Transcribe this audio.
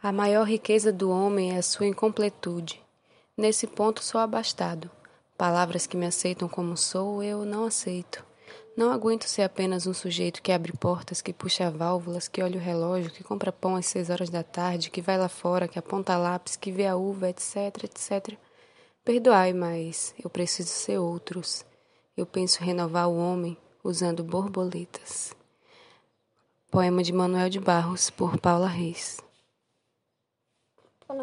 A maior riqueza do homem é a sua incompletude. Nesse ponto sou abastado. Palavras que me aceitam como sou, eu não aceito. Não aguento ser apenas um sujeito que abre portas, que puxa válvulas, que olha o relógio, que compra pão às seis horas da tarde, que vai lá fora, que aponta lápis, que vê a uva, etc, etc. Perdoai, mas eu preciso ser outros. Eu penso renovar o homem usando borboletas. Poema de Manuel de Barros, por Paula Reis.